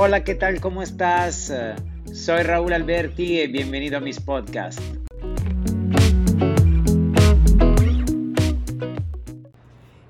Hola, ¿qué tal? ¿Cómo estás? Soy Raúl Alberti y bienvenido a mis podcasts.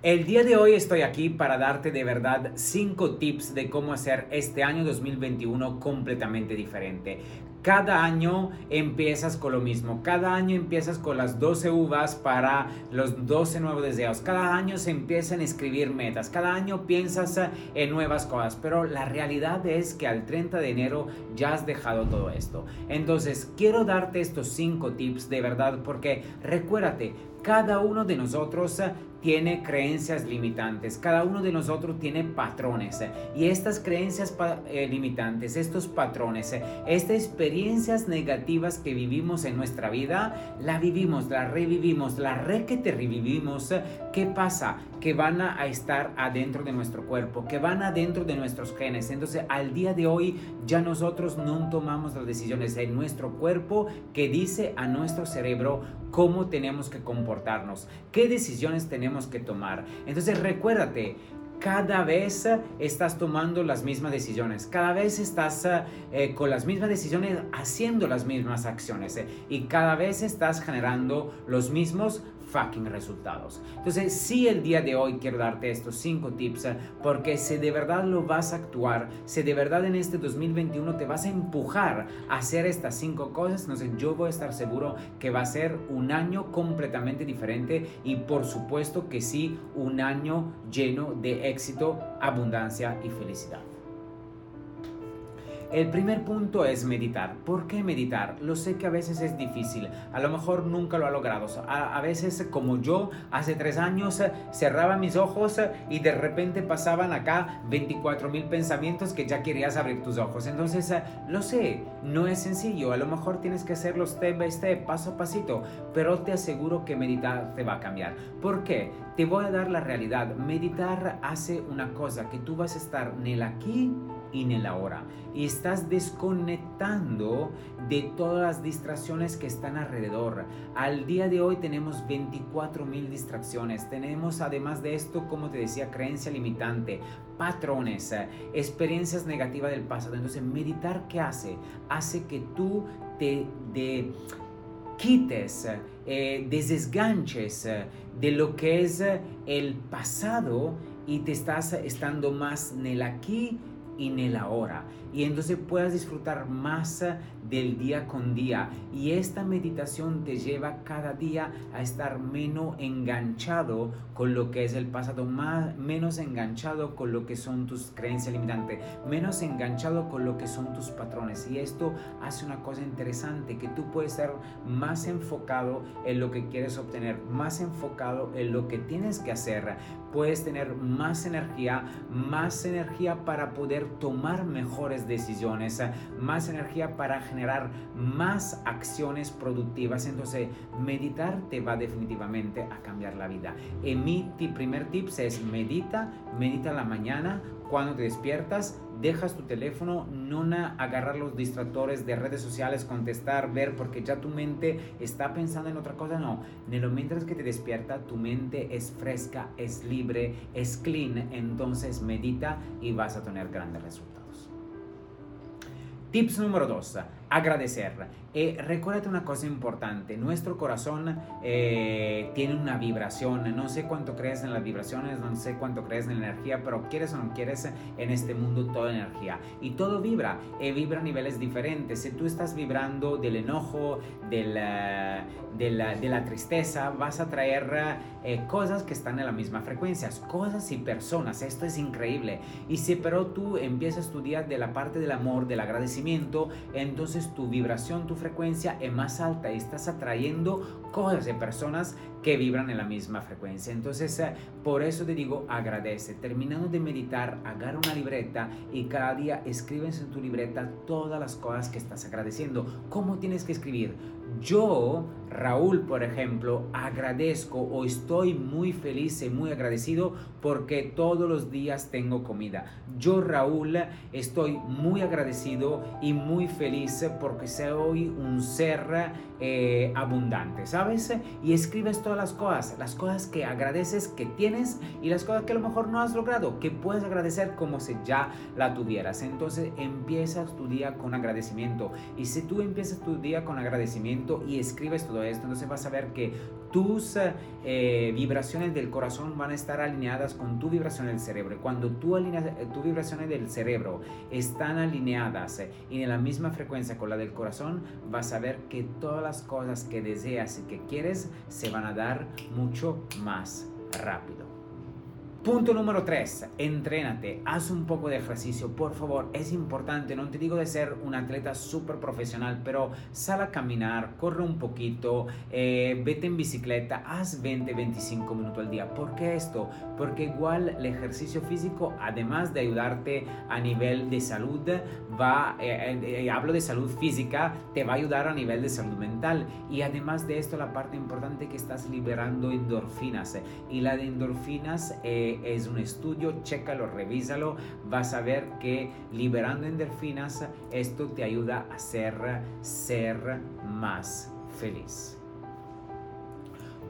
El día de hoy estoy aquí para darte de verdad 5 tips de cómo hacer este año 2021 completamente diferente. Cada año empiezas con lo mismo, cada año empiezas con las 12 uvas para los 12 nuevos deseos, cada año se empiezan a escribir metas, cada año piensas en nuevas cosas, pero la realidad es que al 30 de enero ya has dejado todo esto. Entonces, quiero darte estos 5 tips de verdad porque recuérdate, cada uno de nosotros tiene creencias limitantes, cada uno de nosotros tiene patrones. Y estas creencias eh, limitantes, estos patrones, estas experiencias negativas que vivimos en nuestra vida, la vivimos, la revivimos, la re que te revivimos, ¿qué pasa? Que van a estar adentro de nuestro cuerpo, que van adentro de nuestros genes. Entonces, al día de hoy ya nosotros no tomamos las decisiones en nuestro cuerpo que dice a nuestro cerebro cómo tenemos que comportarnos, qué decisiones tenemos que tomar. Entonces recuérdate, cada vez estás tomando las mismas decisiones, cada vez estás eh, con las mismas decisiones haciendo las mismas acciones eh, y cada vez estás generando los mismos fucking resultados. Entonces, sí, el día de hoy quiero darte estos cinco tips eh, porque si de verdad lo vas a actuar, si de verdad en este 2021 te vas a empujar a hacer estas cinco cosas, entonces yo voy a estar seguro que va a ser un año completamente diferente y por supuesto que sí, un año lleno de éxito, abundancia y felicidad. El primer punto es meditar. ¿Por qué meditar? Lo sé que a veces es difícil, a lo mejor nunca lo ha logrado. A, veces como yo, hace tres años, cerraba mis ojos y de repente pasaban acá 24 mil pensamientos que ya querías abrir tus ojos. Entonces, lo sé, no es sencillo, a lo mejor tienes que hacerlo step by step, paso a pasito, pero te aseguro que meditar te va a cambiar. ¿Por qué? Te voy a dar la realidad. Meditar hace una cosa, que tú vas a estar en el aquí en el ahora. Y estás desconectando de todas las distracciones que están alrededor. Al día de hoy tenemos 24 mil distracciones. Tenemos además de esto, como te decía, creencia limitante, patrones, experiencias negativas del pasado. Entonces, meditar, ¿qué hace? Hace que tú te... De, quites, eh, eh, de lo que es el pasado y te estás estando más en el aquí en el ahora. Y entonces puedas disfrutar más del día con día. Y esta meditación te lleva cada día a estar menos enganchado con lo que es el pasado, más, menos enganchado con lo que son tus creencias limitantes, menos enganchado con lo que son tus patrones. Y esto hace una cosa interesante, que tú puedes ser más enfocado en lo que quieres obtener, más enfocado en lo que tienes que hacer. Puedes tener más energía, más energía para poder tomar mejores decisiones, más energía para generar más acciones productivas. Entonces, meditar te va definitivamente a cambiar la vida. En mi primer tip es medita, medita la mañana, cuando te despiertas, dejas tu teléfono, no agarrar los distractores de redes sociales, contestar, ver, porque ya tu mente está pensando en otra cosa, no. Mientras que te despierta, tu mente es fresca, es libre, es clean, entonces medita y vas a tener grandes resultados. Tips número 2 agradecer. Eh, recuérdate una cosa importante, nuestro corazón eh, tiene una vibración, no sé cuánto crees en las vibraciones, no sé cuánto crees en la energía, pero quieres o no quieres en este mundo toda energía y todo vibra, y vibra a niveles diferentes. Si tú estás vibrando del enojo, de la, de la, tristeza, vas a traer eh, cosas que están en la misma frecuencia, cosas y personas, esto es increíble. Y si pero tú empiezas a estudiar de la parte del amor, del agradecimiento, entonces tu vibración, tu frecuencia es más alta y estás atrayendo cosas de personas que vibran en la misma frecuencia. Entonces, eh, por eso te digo, agradece. Terminando de meditar, agarra una libreta y cada día escribes en tu libreta todas las cosas que estás agradeciendo. ¿Cómo tienes que escribir? Yo Raúl, por ejemplo, agradezco o estoy muy feliz y muy agradecido porque todos los días tengo comida. Yo, Raúl, estoy muy agradecido y muy feliz porque soy un ser eh, abundante, ¿sabes? Y escribes todas las cosas, las cosas que agradeces que tienes y las cosas que a lo mejor no has logrado, que puedes agradecer como si ya la tuvieras. Entonces empiezas tu día con agradecimiento. Y si tú empiezas tu día con agradecimiento y escribes todo esto, entonces vas a ver que tus eh, vibraciones del corazón van a estar alineadas con tu vibración del cerebro. Cuando eh, tu vibraciones del cerebro están alineadas eh, y en la misma frecuencia con la del corazón, vas a ver que todas las cosas que deseas y que quieres se van a dar mucho más rápido. Punto número 3, entrénate, haz un poco de ejercicio, por favor, es importante, no te digo de ser un atleta súper profesional, pero sal a caminar, corre un poquito, eh, vete en bicicleta, haz 20, 25 minutos al día. ¿Por qué esto? Porque igual el ejercicio físico, además de ayudarte a nivel de salud, va, eh, eh, hablo de salud física, te va a ayudar a nivel de salud mental. Y además de esto, la parte importante que estás liberando endorfinas. Y la de endorfinas es un estudio, chécalo, revísalo, vas a ver que liberando endorfinas esto te ayuda a ser, ser más feliz.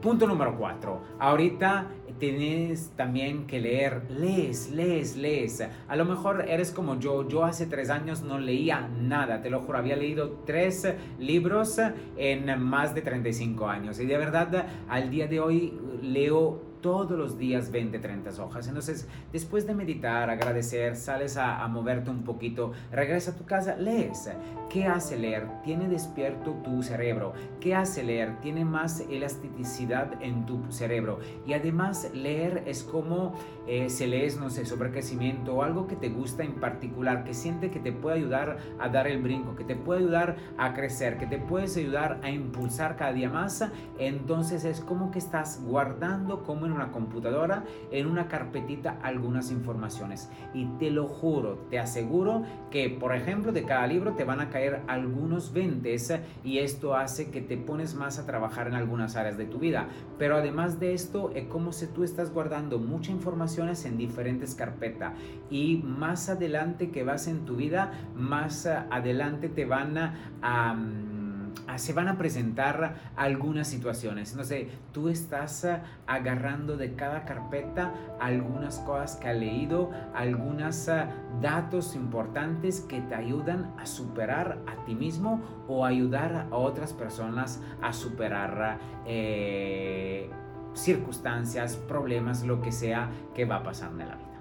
Punto número 4. Ahorita tienes también que leer. Lees, lees, lees. A lo mejor eres como yo. Yo hace tres años no leía nada. Te lo juro, había leído tres libros en más de 35 años. Y de verdad, al día de hoy leo todos los días 20, 30 hojas. Entonces, después de meditar, agradecer, sales a, moverte un poquito, regresa a tu casa, lees. ¿Qué hace leer? Tiene despierto tu cerebro. ¿Qué hace leer? Tiene más elasticidad en tu cerebro. Y además, leer es como eh, si lees, no sé, sobre crecimiento o algo que te gusta en particular, que siente que te puede ayudar a dar el brinco, que te puede ayudar a crecer, que te puedes ayudar a impulsar cada día más. Entonces, es como que estás guardando como en una computadora, en una carpetita, algunas informaciones. Y te lo juro, te aseguro que, por ejemplo, de cada libro te van a caer algunos 20 y esto hace que te pones más a trabajar en algunas áreas de tu vida. Pero además de esto, es como si tú estás guardando muchas informaciones en diferentes carpetas y más adelante que vas en tu vida, más adelante te van a se van a presentar algunas situaciones. No sé, tú estás ah, agarrando de cada carpeta algunas cosas que ha leído, algunos ah, datos importantes que te ayudan a superar a ti mismo o ayudar a otras personas a superar eh, circunstancias, problemas, lo que sea que va a pasar en la vida.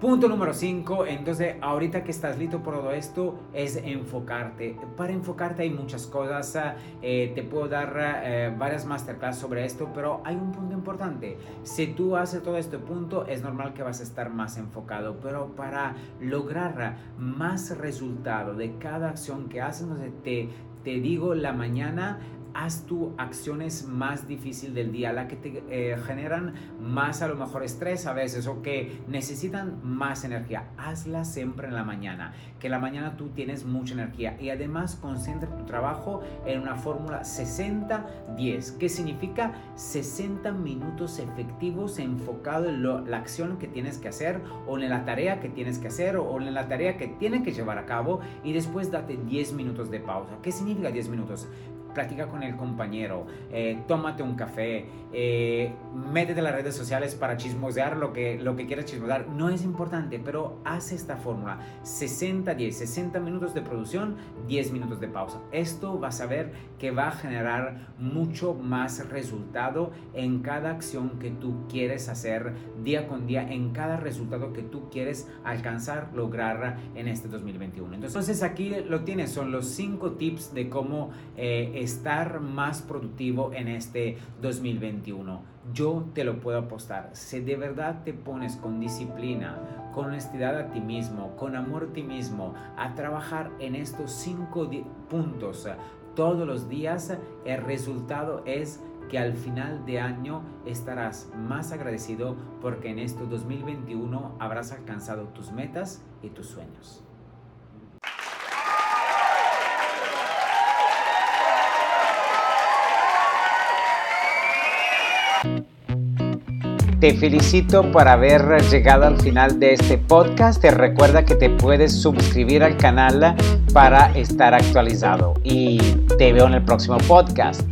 Punto número 5, entonces ahorita que estás listo por todo esto es enfocarte. Para enfocarte hay muchas cosas, eh, te puedo dar eh, varias masterclass sobre esto, pero hay un punto importante. Si tú haces todo este punto, es normal que vas a estar más enfocado, pero para lograr más resultado de cada acción que haces, te, te digo la mañana haz tu acciones más difíciles del día, la que te eh, generan más a lo mejor estrés a veces o que necesitan más energía. Hazla siempre en la mañana, que en la mañana tú tienes mucha energía y además concentra tu trabajo en una fórmula 60-10, que significa 60 minutos efectivos enfocado en la acción que tienes que hacer o en la tarea que tienes que hacer o en la tarea que tienes que llevar a cabo y después date 10 minutos de pausa. ¿Qué significa 10 minutos? Platica con el compañero, eh, tómate un café, eh, métete en las redes sociales para chismosear lo que, lo que quieras chismosear. No es importante, pero haz esta fórmula. 60-10, 60 minutos de producción, 10 minutos de pausa. Esto vas a ver que va a generar mucho más resultado en cada acción que tú quieres hacer día con día, en cada resultado que tú quieres alcanzar, lograr en este 2021. Entonces aquí lo tienes, son los 5 tips de cómo eh, estar más productivo en este 2021. Yo te lo puedo apostar. Si de verdad te pones con disciplina, con honestidad a ti mismo, con amor a ti mismo, a trabajar en estos cinco puntos todos los días, el resultado es que al final de año estarás más agradecido porque en este 2021 habrás alcanzado tus metas y tus sueños. Te felicito por haber llegado al final de este podcast. Te recuerda que te puedes suscribir al canal para estar actualizado y te veo en el próximo podcast.